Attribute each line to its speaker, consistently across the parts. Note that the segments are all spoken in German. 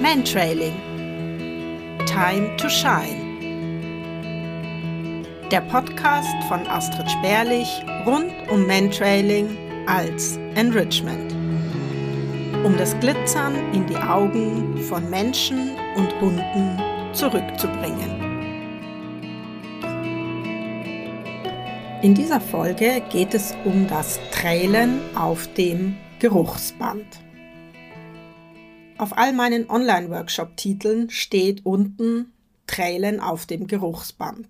Speaker 1: Mantrailing Time to Shine. Der Podcast von Astrid Sperlich rund um Mantrailing als Enrichment. Um das Glitzern in die Augen von Menschen und Hunden zurückzubringen. In dieser Folge geht es um das Trailen auf dem Geruchsband. Auf all meinen Online-Workshop-Titeln steht unten Trailen auf dem Geruchsband.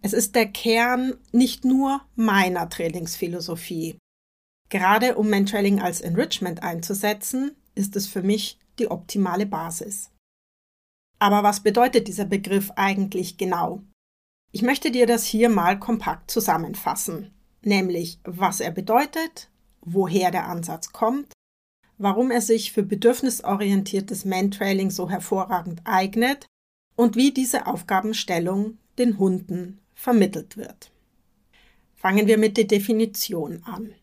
Speaker 1: Es ist der Kern nicht nur meiner Trainingsphilosophie. Gerade um Mentrailing als Enrichment einzusetzen, ist es für mich die optimale Basis. Aber was bedeutet dieser Begriff eigentlich genau? Ich möchte dir das hier mal kompakt zusammenfassen, nämlich was er bedeutet, woher der Ansatz kommt, warum er sich für bedürfnisorientiertes Mantrailing so hervorragend eignet und wie diese Aufgabenstellung den Hunden vermittelt wird. Fangen wir mit der Definition an.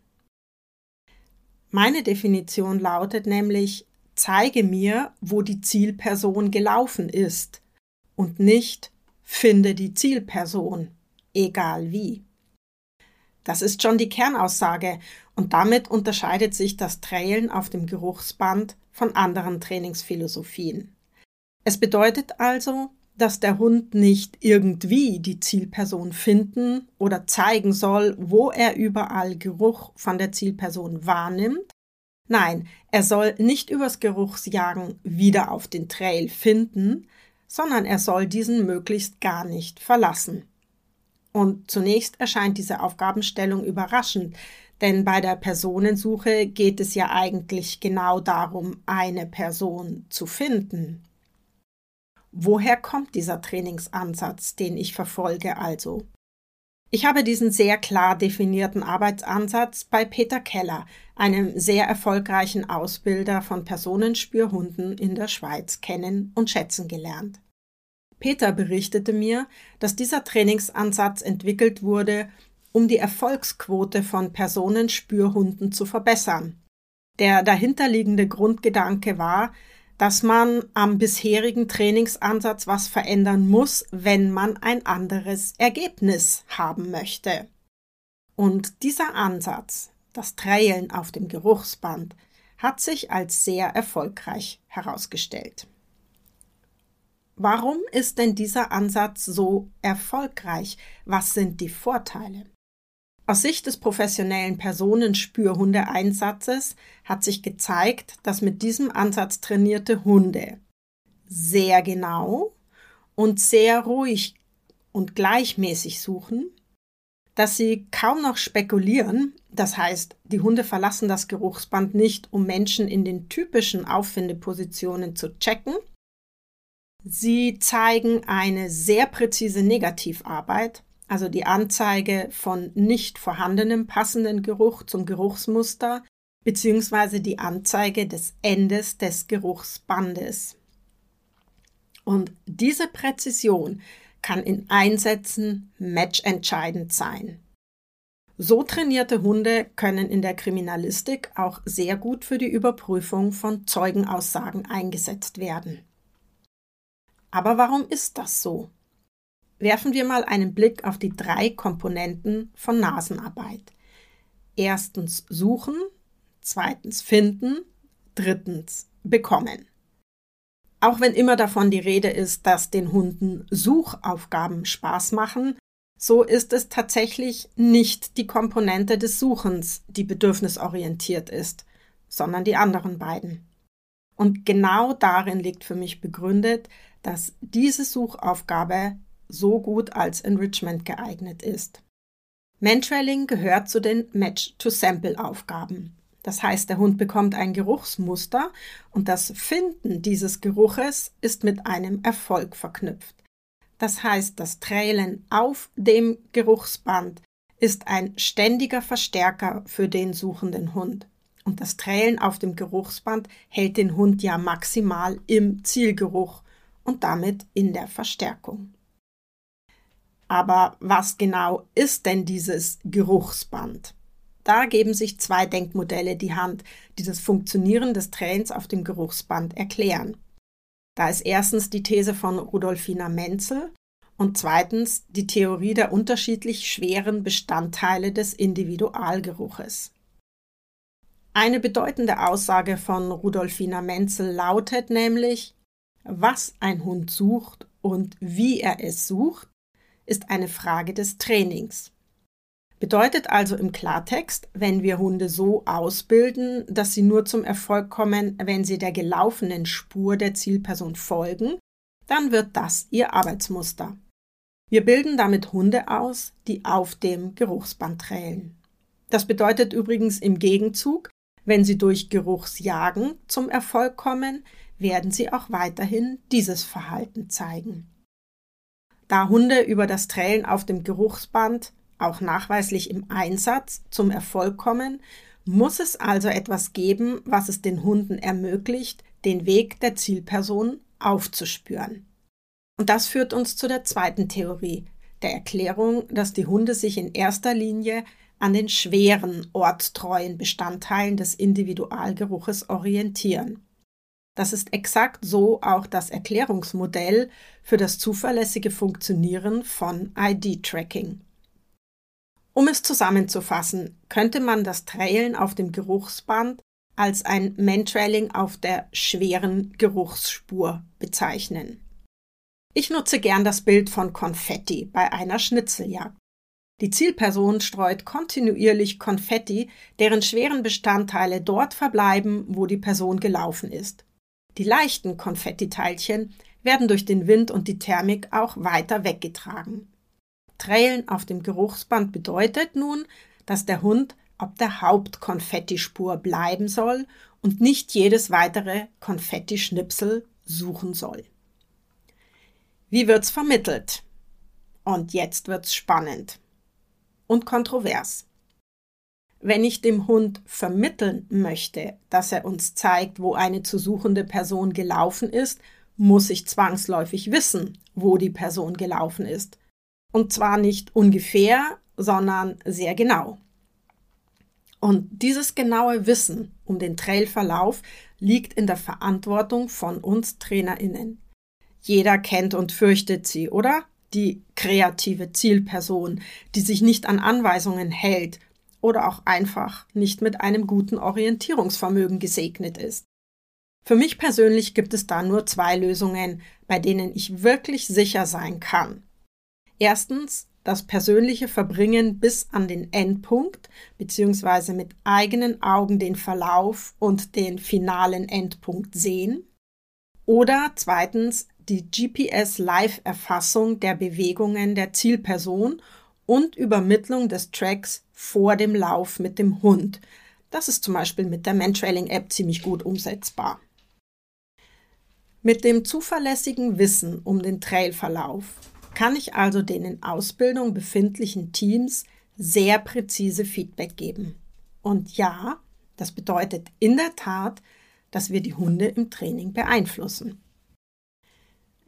Speaker 1: Meine Definition lautet nämlich, zeige mir, wo die Zielperson gelaufen ist und nicht finde die Zielperson, egal wie. Das ist schon die Kernaussage und damit unterscheidet sich das Trailen auf dem Geruchsband von anderen Trainingsphilosophien. Es bedeutet also, dass der Hund nicht irgendwie die Zielperson finden oder zeigen soll, wo er überall Geruch von der Zielperson wahrnimmt. Nein, er soll nicht übers Geruchsjagen wieder auf den Trail finden, sondern er soll diesen möglichst gar nicht verlassen. Und zunächst erscheint diese Aufgabenstellung überraschend, denn bei der Personensuche geht es ja eigentlich genau darum, eine Person zu finden. Woher kommt dieser Trainingsansatz, den ich verfolge also? Ich habe diesen sehr klar definierten Arbeitsansatz bei Peter Keller, einem sehr erfolgreichen Ausbilder von Personenspürhunden in der Schweiz, kennen und schätzen gelernt. Peter berichtete mir, dass dieser Trainingsansatz entwickelt wurde, um die Erfolgsquote von Personenspürhunden zu verbessern. Der dahinterliegende Grundgedanke war, dass man am bisherigen Trainingsansatz was verändern muss, wenn man ein anderes Ergebnis haben möchte. Und dieser Ansatz, das Trailen auf dem Geruchsband, hat sich als sehr erfolgreich herausgestellt. Warum ist denn dieser Ansatz so erfolgreich? Was sind die Vorteile? Aus Sicht des professionellen Personenspürhundeeinsatzes hat sich gezeigt, dass mit diesem Ansatz trainierte Hunde sehr genau und sehr ruhig und gleichmäßig suchen, dass sie kaum noch spekulieren, das heißt, die Hunde verlassen das Geruchsband nicht, um Menschen in den typischen Auffindepositionen zu checken, Sie zeigen eine sehr präzise Negativarbeit, also die Anzeige von nicht vorhandenem passenden Geruch zum Geruchsmuster beziehungsweise die Anzeige des Endes des Geruchsbandes. Und diese Präzision kann in Einsätzen matchentscheidend sein. So trainierte Hunde können in der Kriminalistik auch sehr gut für die Überprüfung von Zeugenaussagen eingesetzt werden. Aber warum ist das so? Werfen wir mal einen Blick auf die drei Komponenten von Nasenarbeit. Erstens suchen, zweitens finden, drittens bekommen. Auch wenn immer davon die Rede ist, dass den Hunden Suchaufgaben Spaß machen, so ist es tatsächlich nicht die Komponente des Suchens, die bedürfnisorientiert ist, sondern die anderen beiden. Und genau darin liegt für mich begründet, dass diese Suchaufgabe so gut als Enrichment geeignet ist. Mentrailing gehört zu den Match-to-Sample-Aufgaben. Das heißt, der Hund bekommt ein Geruchsmuster und das Finden dieses Geruches ist mit einem Erfolg verknüpft. Das heißt, das Trailen auf dem Geruchsband ist ein ständiger Verstärker für den suchenden Hund. Und das Trailen auf dem Geruchsband hält den Hund ja maximal im Zielgeruch und damit in der Verstärkung. Aber was genau ist denn dieses Geruchsband? Da geben sich zwei Denkmodelle die Hand, die das Funktionieren des Trains auf dem Geruchsband erklären. Da ist erstens die These von Rudolfina Menzel und zweitens die Theorie der unterschiedlich schweren Bestandteile des Individualgeruches. Eine bedeutende Aussage von Rudolfina Menzel lautet nämlich, was ein Hund sucht und wie er es sucht, ist eine Frage des Trainings. Bedeutet also im Klartext, wenn wir Hunde so ausbilden, dass sie nur zum Erfolg kommen, wenn sie der gelaufenen Spur der Zielperson folgen, dann wird das ihr Arbeitsmuster. Wir bilden damit Hunde aus, die auf dem Geruchsband trälen. Das bedeutet übrigens im Gegenzug, wenn sie durch Geruchsjagen zum Erfolg kommen, werden sie auch weiterhin dieses Verhalten zeigen. Da Hunde über das Trälen auf dem Geruchsband auch nachweislich im Einsatz zum Erfolg kommen, muss es also etwas geben, was es den Hunden ermöglicht, den Weg der Zielperson aufzuspüren. Und das führt uns zu der zweiten Theorie, der Erklärung, dass die Hunde sich in erster Linie an den schweren, ortstreuen Bestandteilen des Individualgeruches orientieren. Das ist exakt so auch das Erklärungsmodell für das zuverlässige Funktionieren von ID-Tracking. Um es zusammenzufassen, könnte man das Trailen auf dem Geruchsband als ein Mantrailing auf der schweren Geruchsspur bezeichnen. Ich nutze gern das Bild von Konfetti bei einer Schnitzeljagd. Die Zielperson streut kontinuierlich Konfetti, deren schweren Bestandteile dort verbleiben, wo die Person gelaufen ist. Die leichten Konfettiteilchen werden durch den Wind und die Thermik auch weiter weggetragen. Trailen auf dem Geruchsband bedeutet nun, dass der Hund ob der Hauptkonfettispur bleiben soll und nicht jedes weitere Konfettischnipsel suchen soll. Wie wird's vermittelt? Und jetzt wird's spannend und kontrovers. Wenn ich dem Hund vermitteln möchte, dass er uns zeigt, wo eine zu suchende Person gelaufen ist, muss ich zwangsläufig wissen, wo die Person gelaufen ist. Und zwar nicht ungefähr, sondern sehr genau. Und dieses genaue Wissen um den Trailverlauf liegt in der Verantwortung von uns Trainerinnen. Jeder kennt und fürchtet sie, oder? Die kreative Zielperson, die sich nicht an Anweisungen hält oder auch einfach nicht mit einem guten Orientierungsvermögen gesegnet ist. Für mich persönlich gibt es da nur zwei Lösungen, bei denen ich wirklich sicher sein kann. Erstens das persönliche Verbringen bis an den Endpunkt, beziehungsweise mit eigenen Augen den Verlauf und den finalen Endpunkt sehen. Oder zweitens die GPS-Live-Erfassung der Bewegungen der Zielperson und Übermittlung des Tracks vor dem Lauf mit dem Hund. Das ist zum Beispiel mit der Mantrailing-App ziemlich gut umsetzbar. Mit dem zuverlässigen Wissen um den Trailverlauf kann ich also den in Ausbildung befindlichen Teams sehr präzise Feedback geben. Und ja, das bedeutet in der Tat, dass wir die Hunde im Training beeinflussen.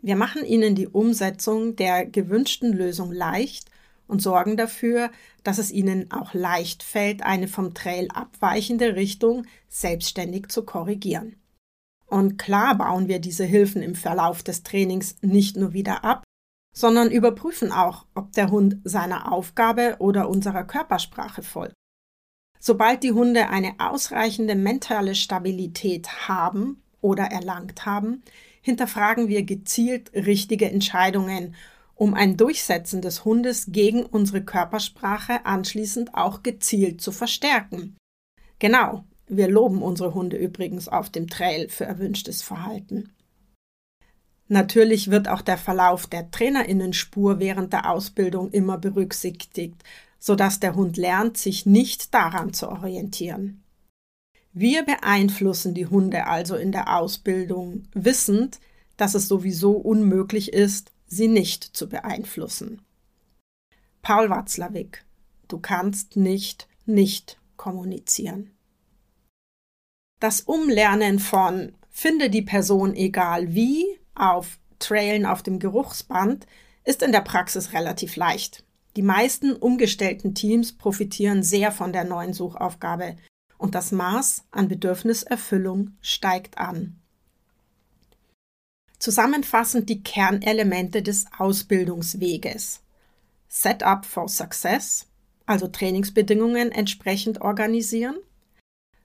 Speaker 1: Wir machen ihnen die Umsetzung der gewünschten Lösung leicht und sorgen dafür, dass es ihnen auch leicht fällt, eine vom Trail abweichende Richtung selbstständig zu korrigieren. Und klar bauen wir diese Hilfen im Verlauf des Trainings nicht nur wieder ab, sondern überprüfen auch, ob der Hund seiner Aufgabe oder unserer Körpersprache folgt. Sobald die Hunde eine ausreichende mentale Stabilität haben oder erlangt haben, hinterfragen wir gezielt richtige Entscheidungen, um ein Durchsetzen des Hundes gegen unsere Körpersprache anschließend auch gezielt zu verstärken. Genau, wir loben unsere Hunde übrigens auf dem Trail für erwünschtes Verhalten. Natürlich wird auch der Verlauf der Trainerinnenspur während der Ausbildung immer berücksichtigt, sodass der Hund lernt, sich nicht daran zu orientieren. Wir beeinflussen die Hunde also in der Ausbildung, wissend, dass es sowieso unmöglich ist, sie nicht zu beeinflussen. Paul Watzlawick, du kannst nicht nicht kommunizieren. Das Umlernen von finde die Person egal wie auf Trailen auf dem Geruchsband ist in der Praxis relativ leicht. Die meisten umgestellten Teams profitieren sehr von der neuen Suchaufgabe, und das Maß an Bedürfniserfüllung steigt an. Zusammenfassend die Kernelemente des Ausbildungsweges. Setup for Success, also Trainingsbedingungen entsprechend organisieren,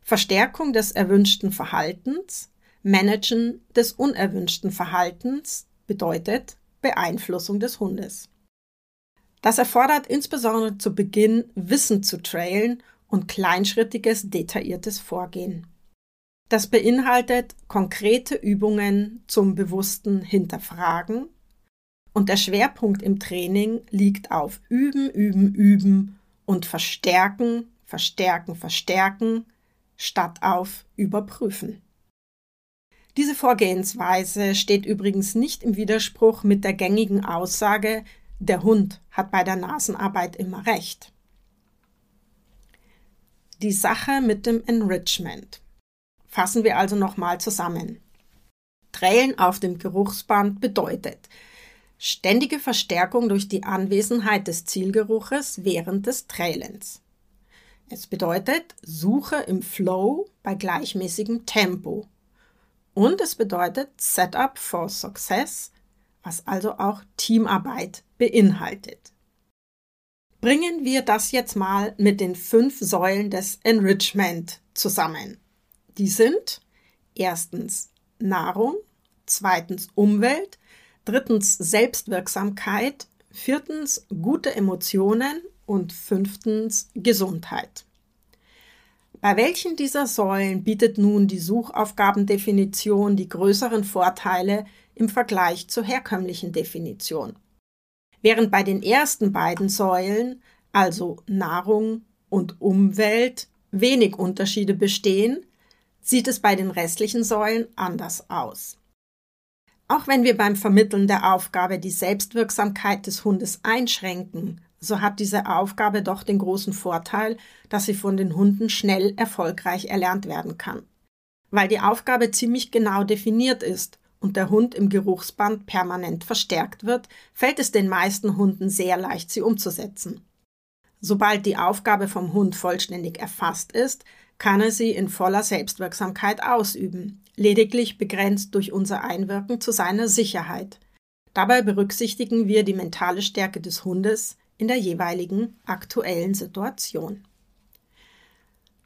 Speaker 1: Verstärkung des erwünschten Verhaltens, Managen des unerwünschten Verhaltens bedeutet Beeinflussung des Hundes. Das erfordert insbesondere zu Beginn Wissen zu trailen und kleinschrittiges, detailliertes Vorgehen. Das beinhaltet konkrete Übungen zum bewussten Hinterfragen und der Schwerpunkt im Training liegt auf Üben, Üben, Üben und Verstärken, Verstärken, Verstärken statt auf Überprüfen. Diese Vorgehensweise steht übrigens nicht im Widerspruch mit der gängigen Aussage, der Hund hat bei der Nasenarbeit immer recht. Die Sache mit dem Enrichment. Fassen wir also nochmal zusammen. Trälen auf dem Geruchsband bedeutet ständige Verstärkung durch die Anwesenheit des Zielgeruches während des Trailens. Es bedeutet Suche im Flow bei gleichmäßigem Tempo. Und es bedeutet Setup for Success, was also auch Teamarbeit beinhaltet. Bringen wir das jetzt mal mit den fünf Säulen des Enrichment zusammen. Die sind erstens Nahrung, zweitens Umwelt, drittens Selbstwirksamkeit, viertens gute Emotionen und fünftens Gesundheit. Bei welchen dieser Säulen bietet nun die Suchaufgabendefinition die größeren Vorteile im Vergleich zur herkömmlichen Definition? Während bei den ersten beiden Säulen, also Nahrung und Umwelt, wenig Unterschiede bestehen, sieht es bei den restlichen Säulen anders aus. Auch wenn wir beim Vermitteln der Aufgabe die Selbstwirksamkeit des Hundes einschränken, so hat diese Aufgabe doch den großen Vorteil, dass sie von den Hunden schnell erfolgreich erlernt werden kann. Weil die Aufgabe ziemlich genau definiert ist und der Hund im Geruchsband permanent verstärkt wird, fällt es den meisten Hunden sehr leicht, sie umzusetzen. Sobald die Aufgabe vom Hund vollständig erfasst ist, kann er sie in voller Selbstwirksamkeit ausüben, lediglich begrenzt durch unser Einwirken zu seiner Sicherheit. Dabei berücksichtigen wir die mentale Stärke des Hundes in der jeweiligen aktuellen Situation.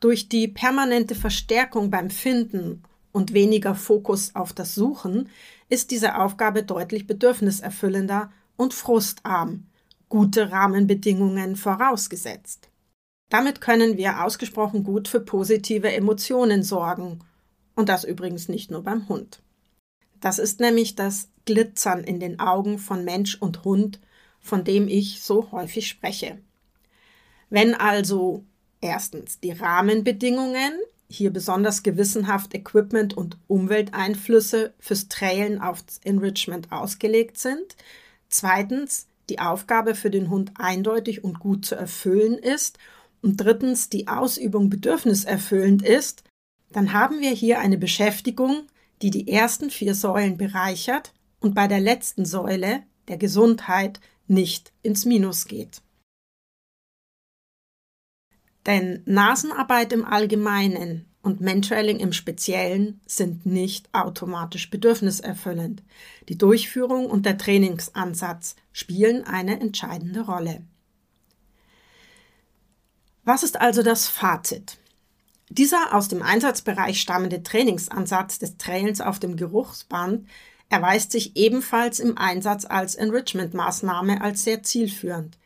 Speaker 1: Durch die permanente Verstärkung beim Finden und weniger Fokus auf das Suchen ist diese Aufgabe deutlich bedürfniserfüllender und frustarm, gute Rahmenbedingungen vorausgesetzt. Damit können wir ausgesprochen gut für positive Emotionen sorgen. Und das übrigens nicht nur beim Hund. Das ist nämlich das Glitzern in den Augen von Mensch und Hund, von dem ich so häufig spreche. Wenn also erstens die Rahmenbedingungen, hier besonders gewissenhaft Equipment und Umwelteinflüsse fürs Trailen aufs Enrichment ausgelegt sind, zweitens die Aufgabe für den Hund eindeutig und gut zu erfüllen ist und drittens die Ausübung bedürfniserfüllend ist, dann haben wir hier eine Beschäftigung, die die ersten vier Säulen bereichert und bei der letzten Säule, der Gesundheit, nicht ins Minus geht. Denn Nasenarbeit im Allgemeinen und Mentrailing im Speziellen sind nicht automatisch bedürfniserfüllend. Die Durchführung und der Trainingsansatz spielen eine entscheidende Rolle. Was ist also das Fazit? Dieser aus dem Einsatzbereich stammende Trainingsansatz des Trailens auf dem Geruchsband erweist sich ebenfalls im Einsatz als Enrichment-Maßnahme als sehr zielführend.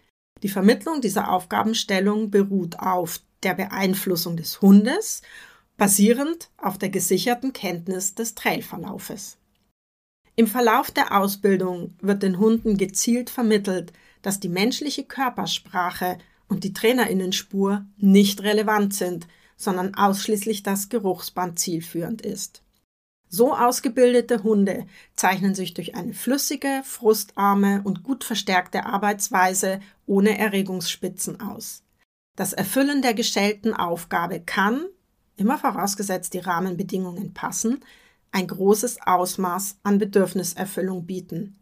Speaker 1: Die Vermittlung dieser Aufgabenstellung beruht auf der Beeinflussung des Hundes, basierend auf der gesicherten Kenntnis des Trailverlaufes. Im Verlauf der Ausbildung wird den Hunden gezielt vermittelt, dass die menschliche Körpersprache und die Trainerinnenspur nicht relevant sind, sondern ausschließlich das Geruchsband zielführend ist. So ausgebildete Hunde zeichnen sich durch eine flüssige, frustarme und gut verstärkte Arbeitsweise ohne Erregungsspitzen aus. Das Erfüllen der gestellten Aufgabe kann, immer vorausgesetzt die Rahmenbedingungen passen, ein großes Ausmaß an Bedürfniserfüllung bieten.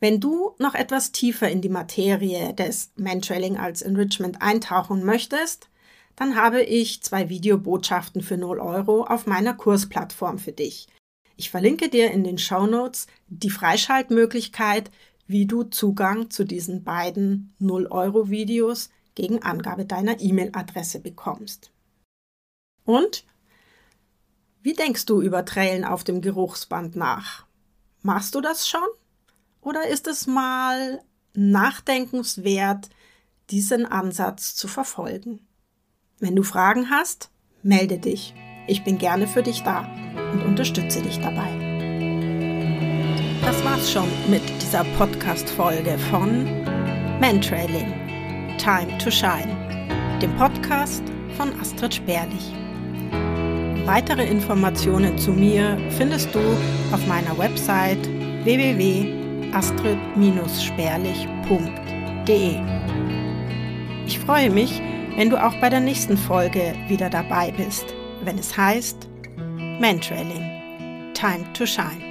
Speaker 1: Wenn du noch etwas tiefer in die Materie des Mentrailing als Enrichment eintauchen möchtest, dann habe ich zwei Videobotschaften für 0 Euro auf meiner Kursplattform für dich. Ich verlinke dir in den Show Notes die Freischaltmöglichkeit, wie du Zugang zu diesen beiden 0-Euro-Videos gegen Angabe deiner E-Mail-Adresse bekommst. Und wie denkst du über Trailen auf dem Geruchsband nach? Machst du das schon? Oder ist es mal nachdenkenswert, diesen Ansatz zu verfolgen? Wenn du Fragen hast, melde dich. Ich bin gerne für dich da und unterstütze dich dabei. Das war's schon mit dieser Podcast-Folge von Mantrailing Time to Shine, dem Podcast von Astrid Sperlich. Weitere Informationen zu mir findest du auf meiner Website www.astrid-sperlich.de. Ich freue mich, wenn du auch bei der nächsten Folge wieder dabei bist, wenn es heißt Mantrailing Time to Shine.